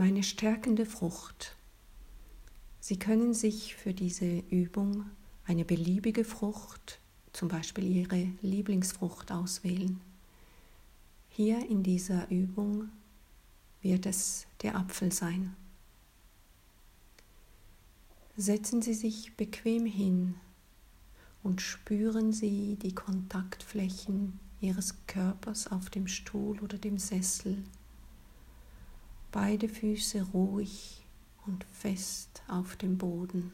Meine stärkende Frucht. Sie können sich für diese Übung eine beliebige Frucht, zum Beispiel Ihre Lieblingsfrucht, auswählen. Hier in dieser Übung wird es der Apfel sein. Setzen Sie sich bequem hin und spüren Sie die Kontaktflächen Ihres Körpers auf dem Stuhl oder dem Sessel. Beide Füße ruhig und fest auf dem Boden.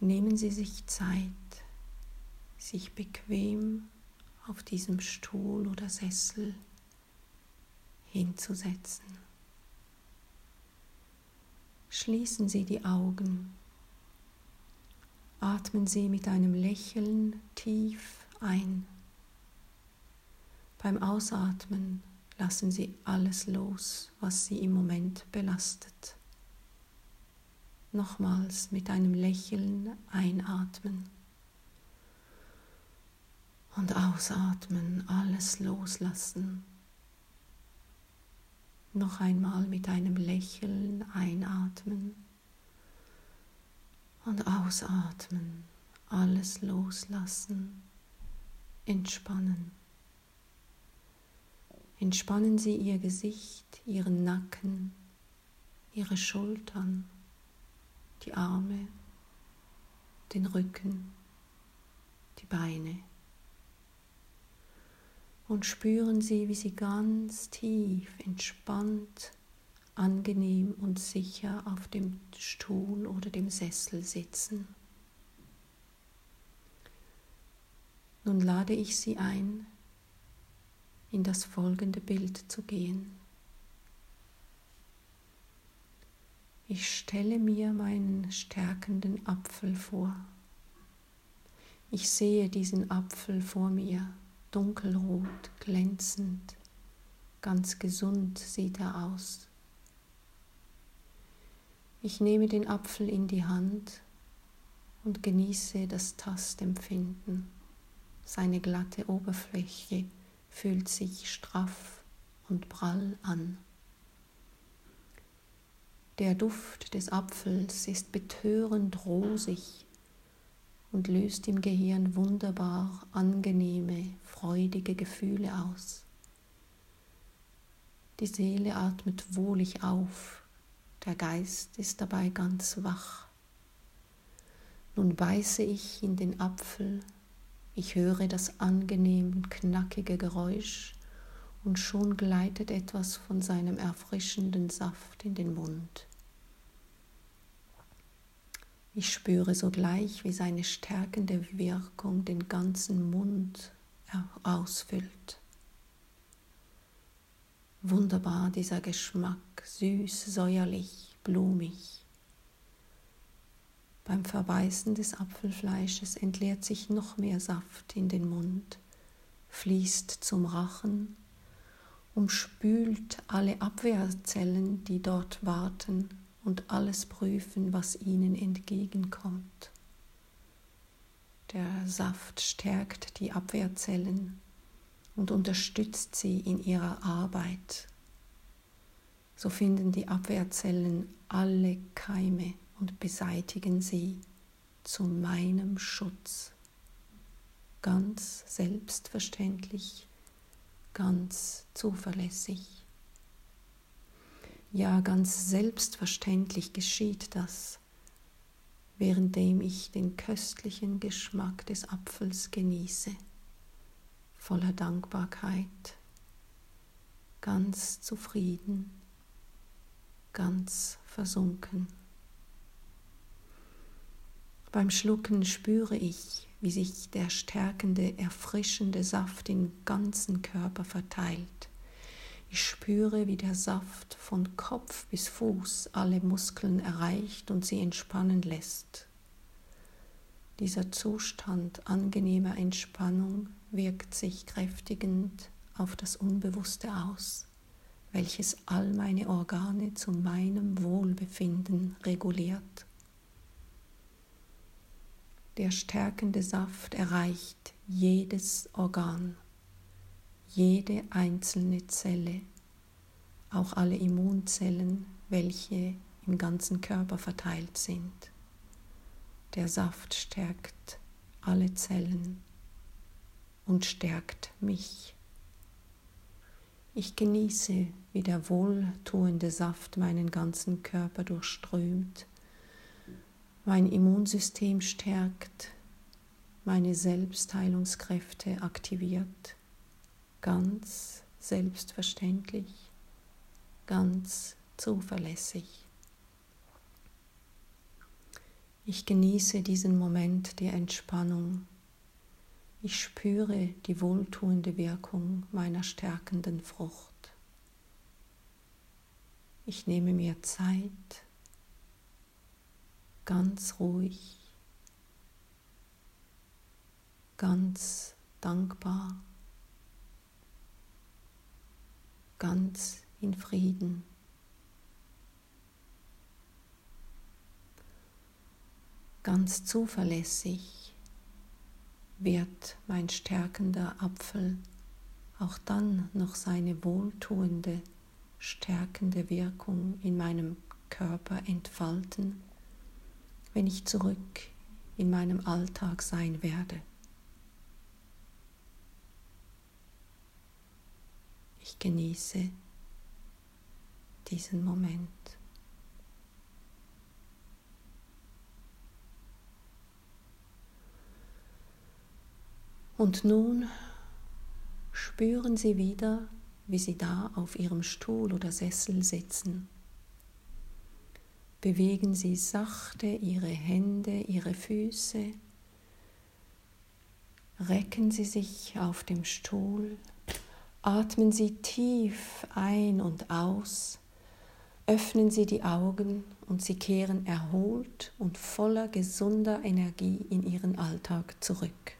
Nehmen Sie sich Zeit, sich bequem auf diesem Stuhl oder Sessel hinzusetzen. Schließen Sie die Augen. Atmen Sie mit einem Lächeln tief ein. Beim Ausatmen lassen Sie alles los, was Sie im Moment belastet. Nochmals mit einem Lächeln einatmen und ausatmen, alles loslassen. Noch einmal mit einem Lächeln einatmen und ausatmen, alles loslassen, entspannen. Entspannen Sie Ihr Gesicht, Ihren Nacken, Ihre Schultern, die Arme, den Rücken, die Beine und spüren Sie, wie Sie ganz tief, entspannt, angenehm und sicher auf dem Stuhl oder dem Sessel sitzen. Nun lade ich Sie ein, in das folgende Bild zu gehen. Ich stelle mir meinen stärkenden Apfel vor. Ich sehe diesen Apfel vor mir dunkelrot, glänzend, ganz gesund sieht er aus. Ich nehme den Apfel in die Hand und genieße das Tastempfinden. Seine glatte Oberfläche fühlt sich straff und prall an. Der Duft des Apfels ist betörend rosig und löst im Gehirn wunderbar angenehme, freudige Gefühle aus. Die Seele atmet wohlig auf, der Geist ist dabei ganz wach. Nun beiße ich in den Apfel, ich höre das angenehm knackige Geräusch und schon gleitet etwas von seinem erfrischenden Saft in den Mund. Ich spüre sogleich, wie seine stärkende Wirkung den ganzen Mund ausfüllt. Wunderbar dieser Geschmack, süß, säuerlich, blumig. Beim Verbeißen des Apfelfleisches entleert sich noch mehr Saft in den Mund, fließt zum Rachen, umspült alle Abwehrzellen, die dort warten und alles prüfen, was ihnen entgegenkommt. Der Saft stärkt die Abwehrzellen und unterstützt sie in ihrer Arbeit. So finden die Abwehrzellen alle Keime und beseitigen sie zu meinem Schutz. Ganz selbstverständlich, ganz zuverlässig. Ja, ganz selbstverständlich geschieht das, währenddem ich den köstlichen Geschmack des Apfels genieße, voller Dankbarkeit, ganz zufrieden, ganz versunken. Beim Schlucken spüre ich, wie sich der stärkende, erfrischende Saft im ganzen Körper verteilt ich spüre, wie der Saft von Kopf bis Fuß alle Muskeln erreicht und sie entspannen lässt. Dieser Zustand angenehmer Entspannung wirkt sich kräftigend auf das Unbewusste aus, welches all meine Organe zu meinem Wohlbefinden reguliert. Der stärkende Saft erreicht jedes Organ jede einzelne Zelle, auch alle Immunzellen, welche im ganzen Körper verteilt sind. Der Saft stärkt alle Zellen und stärkt mich. Ich genieße, wie der wohltuende Saft meinen ganzen Körper durchströmt, mein Immunsystem stärkt, meine Selbstheilungskräfte aktiviert, ganz selbstverständlich, ganz zuverlässig. Ich genieße diesen Moment der Entspannung. Ich spüre die wohltuende Wirkung meiner stärkenden Frucht. Ich nehme mir Zeit, ganz ruhig, ganz dankbar, ganz in Frieden. Ganz zuverlässig wird mein stärkender Apfel auch dann noch seine wohltuende, stärkende Wirkung in meinem Körper entfalten, wenn ich zurück in meinem Alltag sein werde. Ich genieße diesen Moment. Und nun spüren Sie wieder, wie Sie da auf Ihrem Stuhl oder Sessel sitzen. Bewegen Sie sachte Ihre Hände, Ihre Füße. Recken Sie sich auf dem Stuhl. Atmen Sie tief ein und aus. Öffnen Sie die Augen und Sie kehren erholt und voller gesunder Energie in Ihren Alltag zurück.